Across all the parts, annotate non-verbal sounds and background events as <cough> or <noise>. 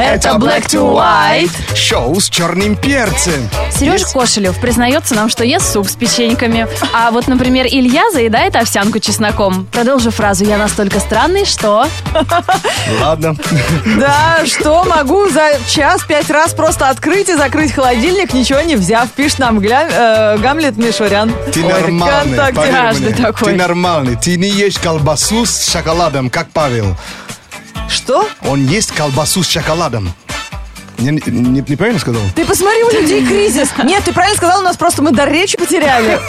Это Black to White. Шоу с черным перцем. Сереж Кошелев признается нам, что ест суп с печеньками. А вот, например, Илья заедает овсянку чесноком. Продолжу фразу «Я настолько странный, что...» <laughs> Ладно. <laughs> Да, что могу за час пять раз просто открыть и закрыть холодильник, ничего не взяв. Пишет нам Гля- э, Гамлет Мишурян. Ты Ой, нормальный, мне. такой. Ты нормальный. Ты не ешь колбасу с шоколадом, как Павел. Что? Он ест колбасу с шоколадом. Не, не- неправильно сказал? Ты посмотри, у людей кризис. <laughs> Нет, ты правильно сказал, у нас просто мы дар речи потеряли.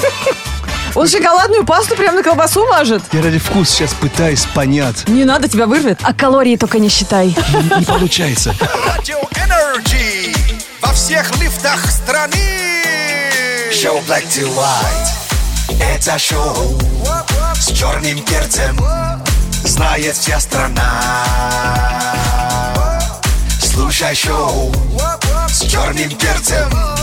Он шоколадную пасту прямо на колбасу мажет. Я ради вкус сейчас пытаюсь понять. Не надо, тебя вырвет. А калории только не считай. <laughs> Не, не получается. Радио Energy во всех лифтах страны. Шоу Black to White. Это шоу с черным перцем. Знает вся страна. Слушай шоу с черным перцем.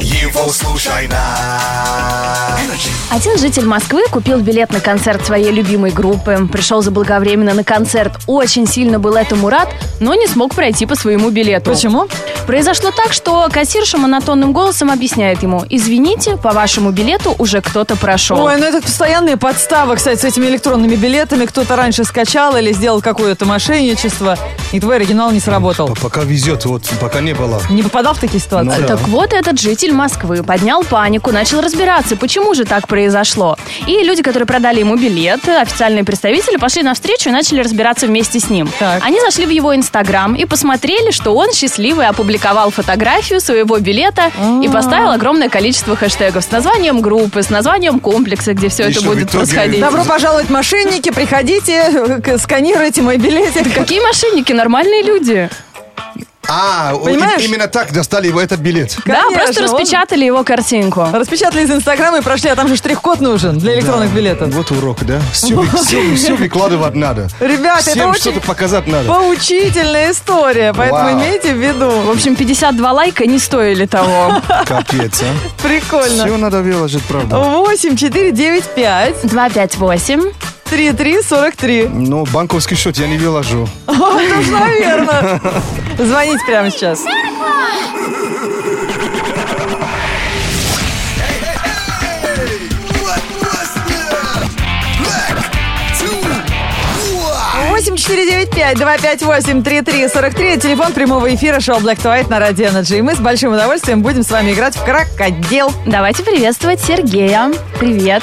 Его слушай на Energy. Один житель Москвы купил билет на концерт своей любимой группы. Пришел заблаговременно на концерт. Очень сильно был этому рад, но не смог пройти по своему билету. Почему? Произошло так, что кассирша монотонным голосом объясняет ему «Извините, по вашему билету уже кто-то прошел». Ой, ну это постоянные подставы, кстати, с этими электронными билетами. Кто-то раньше скачал или сделал какое-то мошенничество, и твой оригинал не сработал. Пока везет, вот пока не было. Не попадал в такие ситуации? Ну да. Так вот, этот житель Москвы поднял панику, начал разбираться, почему же так произошло. И люди, которые продали ему билет, официальные представители, пошли навстречу и начали разбираться вместе с ним. Так. Они зашли в его инстаграм и посмотрели, что он счастливый опубликовал фотографию своего билета и поставил огромное количество хэштегов с названием группы, с названием комплекса, где все И это что, будет происходить. Добро пожаловать, мошенники, приходите, сканируйте мой билетик. Какие мошенники, нормальные люди. А, Понимаешь? именно так достали его этот билет. да, Конечно, просто он- распечатали его картинку. Распечатали из Инстаграма и прошли, а там же штрих-код нужен для электронных билетов. Вот урок, да? Все, все, выкладывать надо. Ребят, это очень что-то показать надо. Поучительная история, поэтому Вау. имейте в В виду. общем, 52 лайка не стоили того. Капец, а? Прикольно. Все надо выложить, правда. 8 4 9 5 258. 3 3 43. Но банковский счет я не выложу. Это уж наверное. Звоните прямо сейчас. Восемь четыре девять пять два пять восемь три три сорок три. Телефон прямого эфира шоу Black to White на Радио Energy. И мы с большим удовольствием будем с вами играть в крокодил. Давайте приветствовать Сергея. Привет.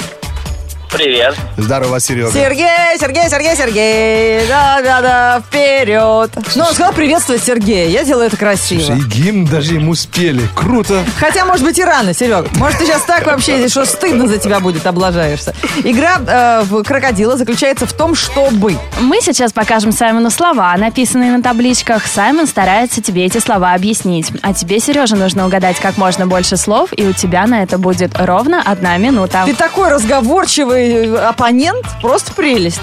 Привет. Здорово, Серега. Сергей, Сергей, Сергей, Сергей. Да-да-да, вперед. Ну, он сказал приветствовать Сергея. Я делаю это красиво. И гимн даже ему спели. Круто. Хотя, может быть, и рано, Серег. Может, ты сейчас так вообще едешь, что стыдно за тебя будет, облажаешься. Игра э, в крокодила заключается в том, чтобы... Мы сейчас покажем Саймону слова, написанные на табличках. Саймон старается тебе эти слова объяснить. А тебе, Сережа, нужно угадать как можно больше слов, и у тебя на это будет ровно одна минута. Ты такой разговорчивый э, оппонент, просто прелесть.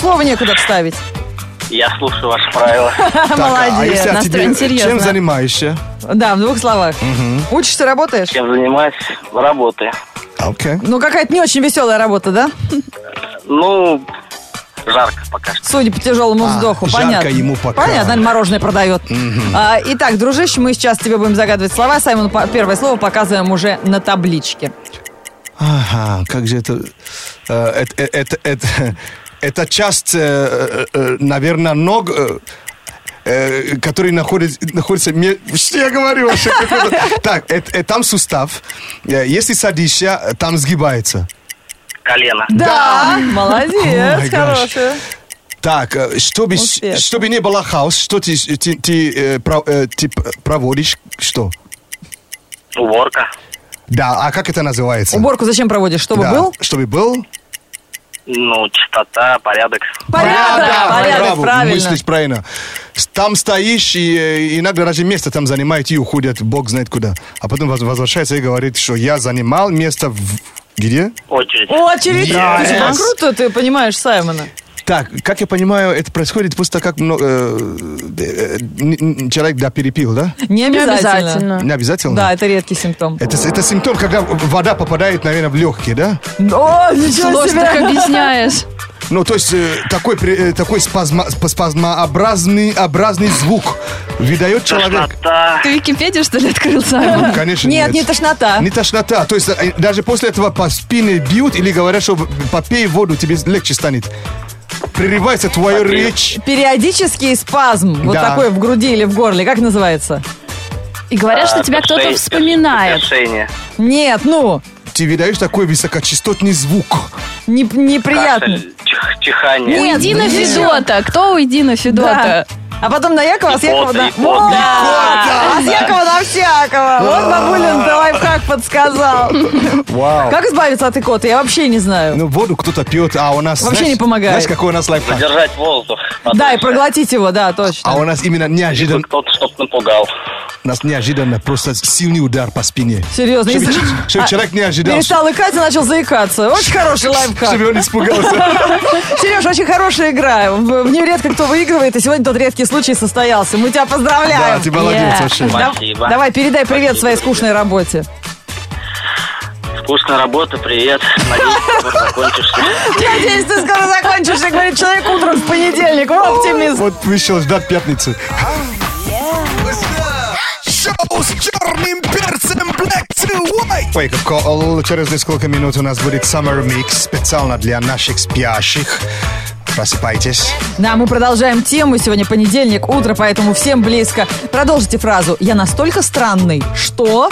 Слова некуда вставить. Я слушаю ваши правила. <laughs> Так, а Молодец. если настроен серьезно. чем занимаешься? Да, в двух словах. Учишься, работаешь? Чем занимаюсь? Работаю. Окей. Ну, какая-то не очень веселая работа, да? Ну, жарко пока что. Судя по тяжелому А, вздоху, жарко понятно. ему пока. Понятно, наверное, мороженое продает. А, итак, дружище, мы сейчас тебе будем загадывать слова. Саймону по- первое слово показываем уже на табличке. Ага, как же это... э, Это, это, это, <laughs> это часть, э, э, наверное, ног... э, э, который находится, находится ме- что я говорю вообще <laughs> так это, э, там сустав Э, если садишься там сгибается Колено. Да, молодец, my gosh. хорошая. так э, чтобы Успешно. чтобы не было хаос что ты ты, ты, э, про- э, ты проводишь что Уборка. Да а как это называется Уборку зачем проводишь? Чтобы Да, был? чтобы был Ну, чистота, порядок. Порядок, Да, порядок, браво, правильно. мыслишь правильно. Там стоишь, и иногда даже место там занимают и уходят, бог знает куда. А потом воз- возвращается и говорит, что я занимал место в... Где? Очередь. Очередь. Yes. Слушай, как круто ты понимаешь Саймона. Так, как я понимаю, это происходит просто как ну, э, э, человек да, перепил, да? Не обязательно. Не обязательно? Да, это редкий симптом. Это, это симптом, когда вода попадает, наверное, в легкие, да? О, ничего Сложно себе. так объясняешь. Ну, то есть э, такой, э, такой спазма, спа- спазмообразный образный звук выдает человек. Тошнота. Ты Википедию, что ли, открыл сам? Конечно, Нет, не тошнота. Не тошнота. То есть э, даже после этого по спине бьют или говорят, что попей воду, тебе легче станет. Прерывается твоя Попей. речь. Периодический спазм, вот Да. такой в груди или в горле, как называется? И говорят, что А, тебя кто-то вспоминает. тошнение. Нет, ну, Ты выдаешь такой высокочастотный звук. не- неприятно. Кашель, чих- чихание. Уйди на. Федота. Кто уйди на Да. Федота? А потом на Якова, а с Якова на... Вот. А с Якова на всякого. Вот бабулин-то лайфхак подсказал. Вау. Как избавиться от икоты? Я вообще не знаю. Ну, воду кто-то пьет, а у нас... Вообще знаешь- не помогает. Знаешь, какой у нас лайфхак? Задержать воздух. Да, и проглотить его, да, точно. А у нас именно неожиданно, Кто-то чтоб напугал. Нас неожиданно просто сильный удар по спине. Серьезно. Чтобы, если- чтобы А, человек не ожидал, Перестал икать и начал заикаться. Очень хороший лайфхак. чтобы он испугался. <laughs> Сереж, очень хорошая игра. В в нее редко кто выигрывает, и сегодня тот редкий случай состоялся. Мы тебя Да, поздравляем. ты молодец Yeah. вообще. Да- Спасибо. Давай, передай привет Спасибо. своей скучной работе. Скучная работа, привет. Надеюсь, скоро закончишься. <laughs> Надеюсь, ты скоро закончишь, и говорит человек утром в понедельник. Вот оптимист. Вот вышел ждать пятницы. Шоу с черным перцем Black to White. Wake up call. Через несколько минут у нас будет Summer Mix специально для наших спящих. Просыпайтесь. Да, мы продолжаем тему. Сегодня понедельник, утро, поэтому всем близко. Продолжите фразу. Я настолько странный, что...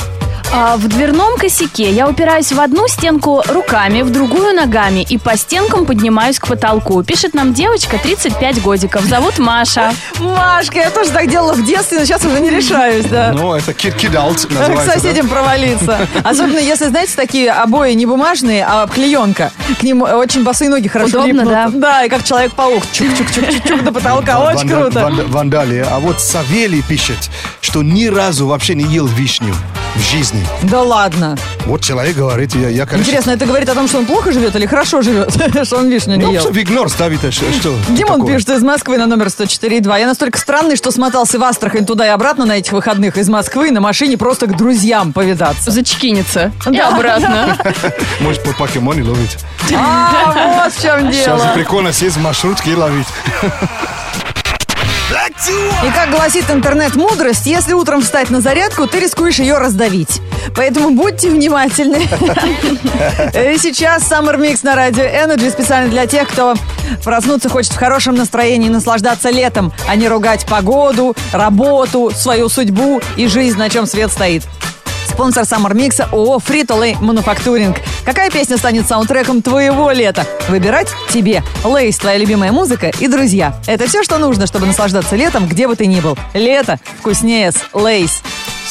А, в дверном косяке я упираюсь в одну стенку руками, в другую ногами и по стенкам поднимаюсь к потолку. Пишет нам девочка 35 годиков. Зовут Маша. Машка, я тоже так делала в детстве, но сейчас уже не решаюсь, да. Ну, это Kid Alt К <laughs> называется. да? соседям провалиться. Особенно, если, знаете, такие обои не бумажные, а клеенка. К ним очень босые ноги хорошо Удобно, липнут. да. Да, и как Человек-паук. Чук-чук-чук-чук до потолка. Очень Ванда- круто. ванда- Вандалия. А вот Савелий пишет, что ни разу вообще не ел вишню в жизни. Да ладно. Вот человек говорит, я, я конечно... Интересно, это говорит о том, что он плохо живет или хорошо живет, <laughs> что он вишню не Ну, ел? в игнор ставит, а что? Димон такого? пишет из Москвы на номер 104.2. Я настолько странный, что смотался в Астрахань туда и обратно на этих выходных из Москвы на машине просто к друзьям повидаться. Зачкинется. И <laughs> Да. обратно. <laughs> Может, по покемоне ловить. А, вот в чем Сейчас дело. прикольно сесть в маршрутке и ловить. И как гласит интернет-мудрость, если утром встать на зарядку, ты рискуешь ее раздавить. Поэтому будьте внимательны. <laughs> И сейчас Summer Mix на радио Energy специально для тех, кто проснуться хочет в хорошем настроении наслаждаться летом, а не ругать погоду, работу, свою судьбу и жизнь, на чем свет стоит. Спонсор Summer Mix ООО Frito-Lay Manufacturing. Какая песня станет саундтреком твоего лета? Выбирать тебе. Lay's, твоя любимая музыка и друзья. Это все, что нужно, чтобы наслаждаться летом, где бы ты ни был. Лето вкуснее с Lay's.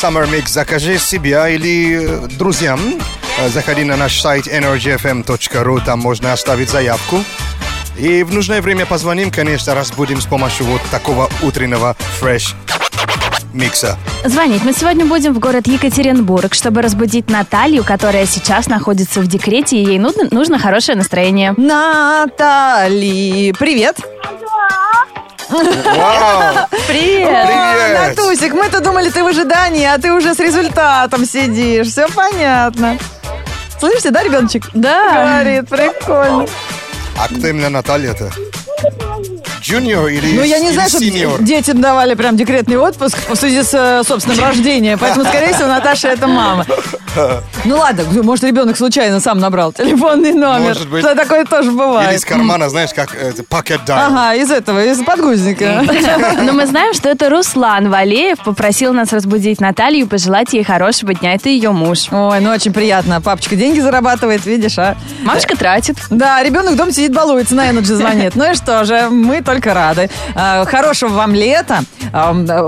Summer Mix закажи себя или э, друзьям. Э, Заходи на наш сайт energyfm.ru, там можно оставить заявку. И в нужное время позвоним, конечно, разбудим с помощью вот такого утреннего фреш микса. Звонить мы сегодня будем в город Екатеринбург, чтобы разбудить Наталью, которая сейчас находится в декрете, и ей нужно, нужно хорошее настроение. Натали, привет. Вау! <laughs> Привет! Привет! Натусик, мы-то думали, ты в ожидании, а ты уже с результатом сидишь. Все понятно. Слышите, да, ребеночек? Да. Говорит, прикольно. А кто именно Наталья-то? Джуниор или Ну, я не или знаю, что детям давали прям декретный отпуск в связи с э, собственным рождением. Поэтому, скорее всего, Наташа это мама. Ну ладно, может, ребенок случайно сам набрал телефонный номер. Может быть. Что такое тоже Или бывает. из кармана, знаешь, как э, pocket dial. Ага, из этого, из подгузника. <laughs> Но мы знаем, что это Руслан Валеев попросил нас разбудить Наталью и пожелать ей хорошего дня. Это ее муж. Ой, ну очень приятно. Папочка деньги зарабатывает, видишь, а? Мамочка тратит. Да, ребенок дома сидит, балуется, на Energy звонит. Ну и что же, мы только рады. А, Хорошего вам лета.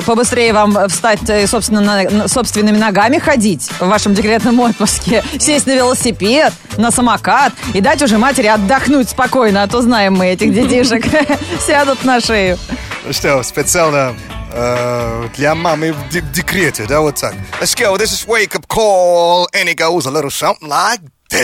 Побыстрее вам встать э, собственно, на- собственными ногами ходить в вашем декретном отпуске. Сесть на велосипед, на самокат и дать уже матери отдохнуть спокойно, а то знаем мы этих детишек. <laughs> Сядут на шею. Ну что, специально э, для мамы в де- в декрете, да, вот так. Let's go. This is Wake Up Call. And it goes a little something like And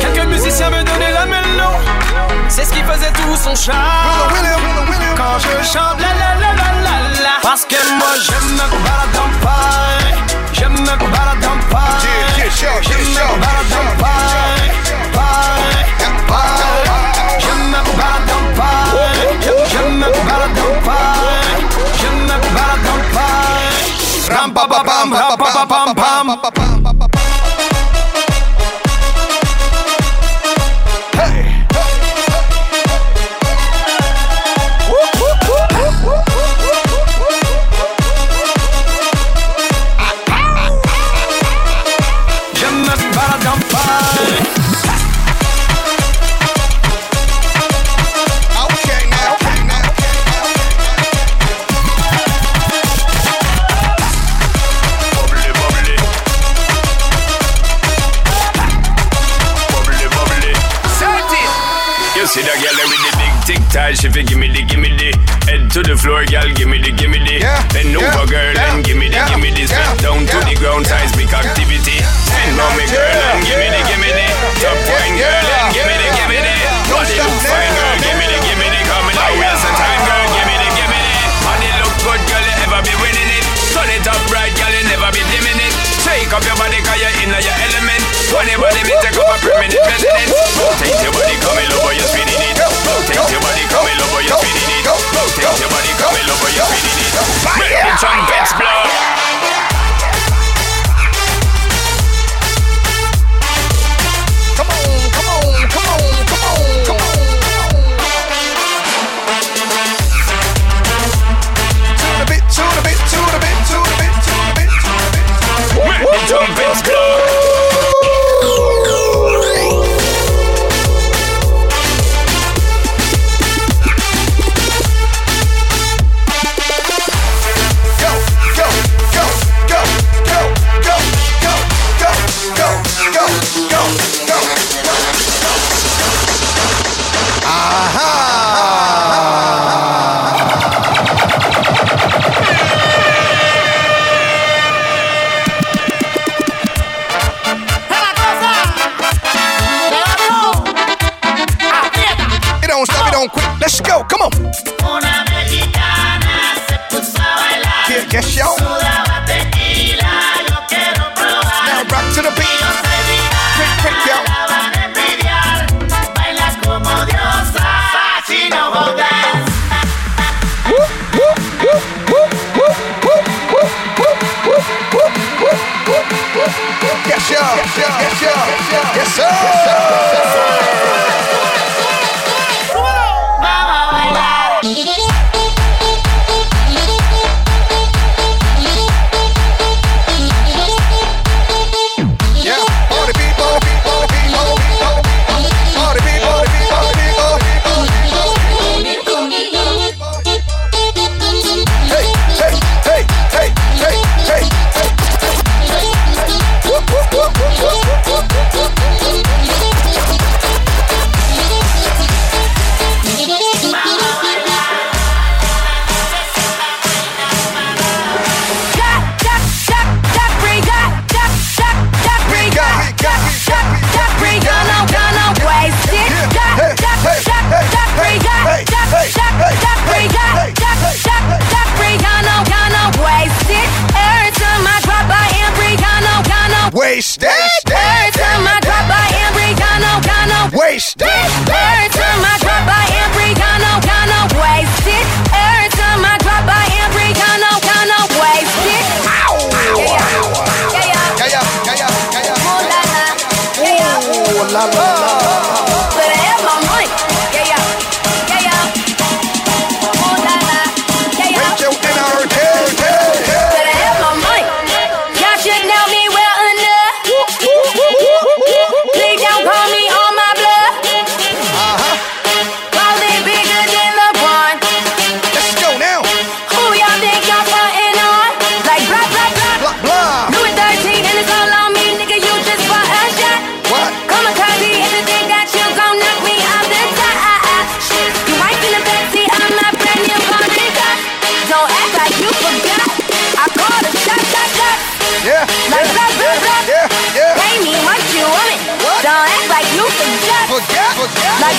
Quelques musiciens me donnaient la mélo. C'est ce qui faisait tout son charme. Quand je chante la la la la la la. Parce que moi je me balade en Paris. Je me balade en Paris. Je me balade en Paris. Paris, Paris. Me Paris. Je me Paris.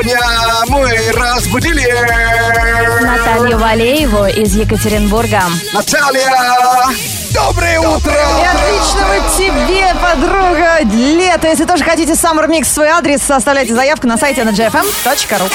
Сегодня мы разбудили Наталью Валееву из Екатеринбурга. Наталья. Доброе утро! И отличного тебе, подруга, лето. Если тоже хотите Summer Mix, свой адрес, оставляйте заявку на сайте energyfm.ru.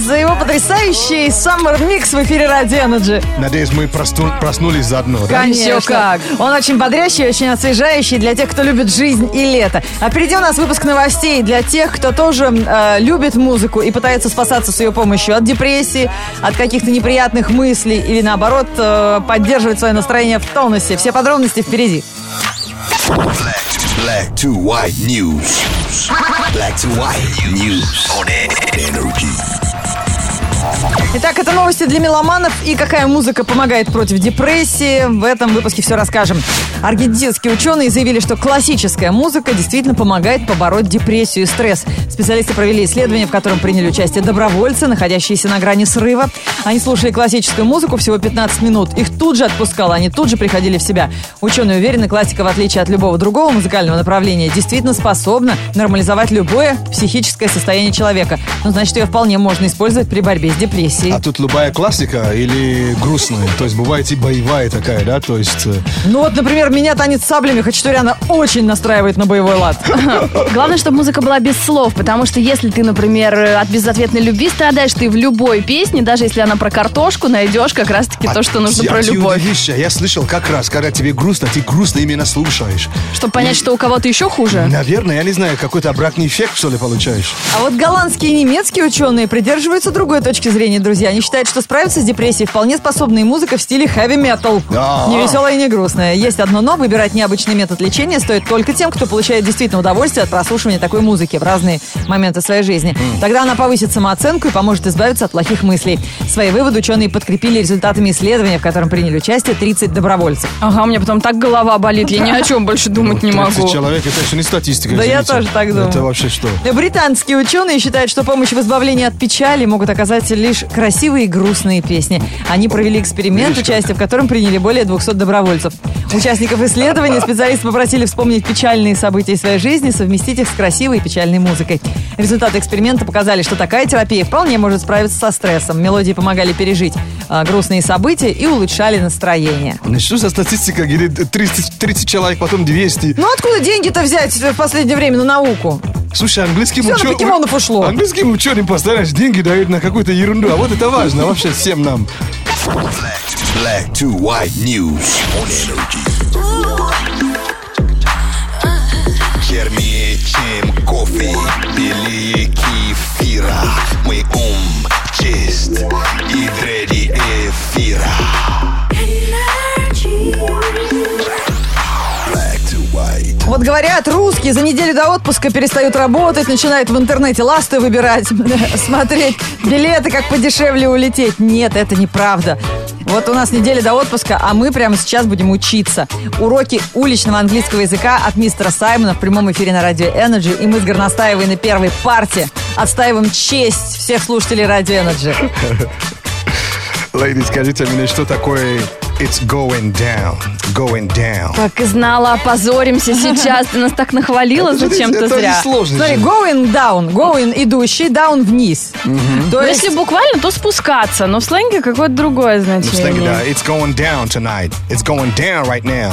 за его потрясающий Summer Mix в эфире Радио Energy. Надеюсь, мы просту- проснулись заодно, да? Конечно. Еще как. Он очень бодрящий, очень освежающий для тех, кто любит жизнь и лето. А впереди у нас выпуск новостей для тех, кто тоже э, любит музыку и пытается спасаться с ее помощью от депрессии, от каких-то неприятных мыслей или наоборот э, поддерживать свое настроение в тонусе. Все подробности впереди. Black to white news. Black to white news on energy. Итак, это новости для меломанов и какая музыка помогает против депрессии. В этом выпуске все расскажем. Аргентинские ученые заявили, что классическая музыка действительно помогает побороть депрессию и стресс. Специалисты провели исследование, в котором приняли участие добровольцы, находящиеся на грани срыва. Они слушали классическую музыку всего 15 минут. Их тут же отпускало, они тут же приходили в себя. Ученые уверены, классика, в отличие от любого другого музыкального направления, действительно способна нормализовать любое психическое состояние человека. Ну, значит, ее вполне можно использовать при борьбе с депрессией. А тут любая классика или грустная? То есть бывает и боевая такая, да? То есть... э, Ну вот, например, меня танец с саблями Хачатуряна очень настраивает на боевой лад. <laughs> Главное, чтобы музыка была без слов, потому что если ты, например, от безответной любви страдаешь, ты в любой песне, даже если она про картошку, найдешь как раз-таки то, что нужно про любовь. удивишься, Я слышал как раз, когда тебе грустно, ты грустно именно слушаешь. Чтобы понять, что у кого-то еще хуже. Наверное, я не знаю, какой-то обратный эффект, что ли, получаешь. А вот голландские и немецкие ученые придерживаются другой точки зрения, друзья. Они считают, что справиться с депрессией вполне способна и музыка в стиле хэви-метал. Да. Не веселая и не грустная. Есть одно но, выбирать необычный метод лечения стоит только тем, кто получает действительно удовольствие от прослушивания такой музыки в разные моменты своей жизни. Тогда она повысит самооценку и поможет избавиться от плохих мыслей. Свои выводы ученые подкрепили результатами исследования, в котором приняли участие 30 добровольцев. Ага, у меня потом так голова болит, я ни о чем больше <laughs> думать не 30 могу. человек, это еще не статистика, Да я тоже так думаю. Это вообще что? Британские ученые считают, что помощь в избавлении от печали могут оказать лишь красивые и грустные песни. Они провели эксперимент, участие в котором приняли более 200 добровольцев. Участников исследования <laughs> специалисты попросили вспомнить печальные события своей жизни, совместить их с красивой и печальной музыкой. Результаты эксперимента показали, что такая терапия вполне может справиться со стрессом. Мелодии помогали пережить а, грустные события и улучшали настроение. Что за статистика? Говорит, 30, 30 человек, потом 200. Ну откуда деньги-то взять в последнее время на науку? Слушай, английским на учё- покемонов ушло. Английским ученым постоянно деньги дают на какую-то ерунду. А вот это важно вообще всем нам. Black to white news on energy. Чернее, чем кофе, белее кефира. Говорят, русские за неделю до отпуска перестают работать, начинают в интернете ласты выбирать, <laughs> смотреть билеты, как подешевле улететь. Нет, это неправда. Вот у нас неделя до отпуска, а мы прямо сейчас будем учиться. Уроки уличного английского языка от мистера Саймона в прямом эфире на радио Energy. И мы с Горностаевой на первой парте отстаиваем честь всех слушателей радио Energy. <laughs> Лейди, скажите мне, что такое it's going down? Going down. Так и знала, опозоримся сейчас. Ты нас так нахвалила зачем-то зря. Смотри, going down, going идущий, down вниз. То Ну, есть если буквально, то спускаться, но в сленге какое-то другое Ну, в сленге, значение. да. It's going down tonight. It's going down right now.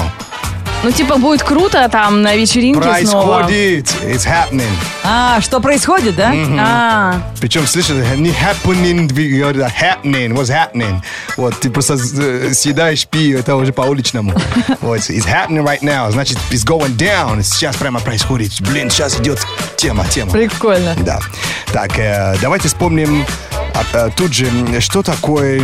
Ну, типа, будет круто там на вечеринке снова. Происходит. It's happening. А, что происходит, да? А, Причем, слышишь, не happening, вы говорите, а happening, what's happening. Вот, ты просто э, съедаешь пи, это уже по-уличному. <laughs> Вот, it's happening right now, значит, it's going down. Сейчас прямо происходит. Блин, сейчас идет тема, тема. Прикольно. Да. Так, э, давайте вспомним а, а, тут же, м, что такое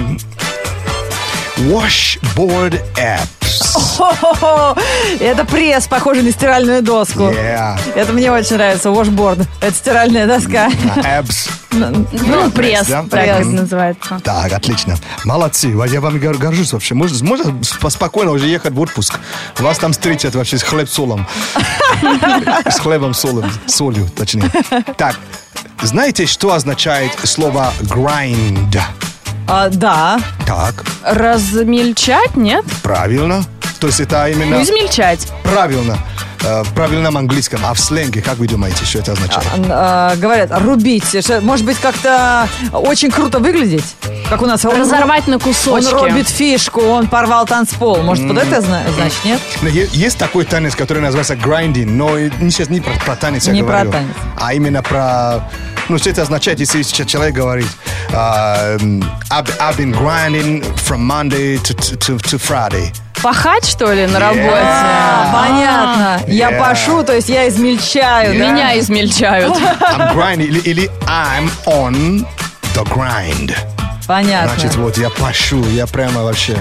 washboard apps. Хо-хо-хо. Это пресс, похожий на стиральную доску. Yeah. Это мне очень нравится. Washboard. Это стиральная доска. А, apps. ну, пресс, да? так это называется. Так, отлично. Молодцы. Я вам гор- горжусь вообще. Можно, можно сп- спокойно уже ехать в отпуск. Вас там встретят вообще с хлеб солом. <laughs> С хлебом солом. Солью, точнее. Так, знаете, что означает слово grind? А, да. Так, Размельчать, нет? правильно. То есть это именно... Ну, измельчать. Правильно. Э, В правильном английском. А в сленге, как вы думаете, что это означает? А, говорят, рубить. Может быть, как-то очень круто выглядеть? Как у нас. он- Разорвать на Он кусочки. робит фишку, он порвал танцпол. Может, вот это зна- значит, нет? Есть такой танец, который называется grinding, но не сейчас не про, про танец я Не про говорю, танец. а именно про... Ну, что это означает, если человек говорит а, м, I've, I've been grinding from Monday to, to, to Friday. Пахать, что ли, на работе? А, понятно. Я Yeah. пашу, то есть я измельчаю. да? Меня измельчают. I'm grinding, или, или I'm on the grind. Понятно. Значит, вот я пашу, я прямо вообще...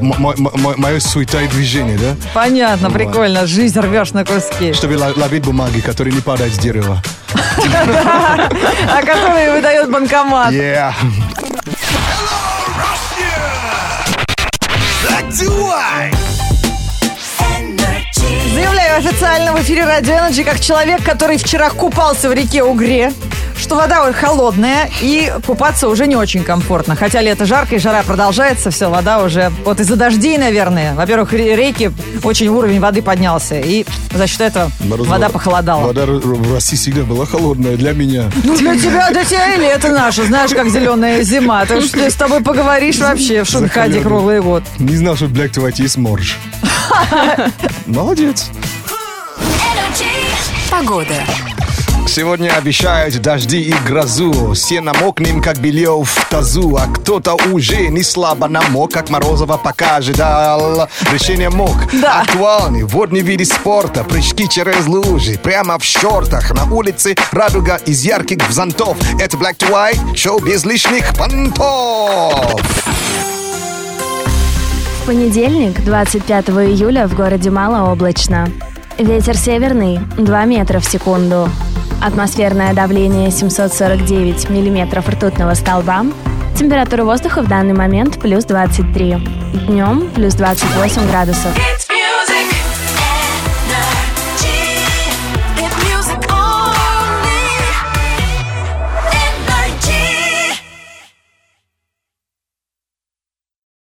Мое суета и движение, да? Понятно, прикольно. Жизнь рвешь на куски. Чтобы ло- ловить бумаги, которые не падают с дерева. <laughs> А которые выдает банкомат. Yeah. White. Заявляю официально в эфире Радио Energy как человек, который вчера купался в реке Угре, что вода очень холодная и купаться уже не очень комфортно. Хотя лето жарко и жара продолжается, все, вода уже... Вот из-за дождей, наверное. Во-первых, ре- реки, очень уровень воды поднялся. И за счет этого Морозова. вода похолодала. Вода в России всегда была холодная для меня. Ну, для тебя, для тебя и лето наше, знаешь, как зеленая зима. Ты уж с тобой поговоришь вообще в Захалённый. круглый год. Не знал, что Black White есть морж. <laughs> Молодец. Погода. Сегодня обещают дожди и грозу. Все намокнем, как белье в тазу. А кто-то уже не слабо намок, как Морозова пока ожидал. Решение мог. Да. Актуальный водный вид спорта. Прыжки через лужи. Прямо в шортах. На улице радуга из ярких зонтов. Это Black to White. Шоу без лишних понтов. Понедельник, 25 июля, в городе малооблачно. Ветер северный 2 метра в секунду. Атмосферное давление 749 миллиметров ртутного столба. Температура воздуха в данный момент плюс 23. Днем плюс 28 градусов.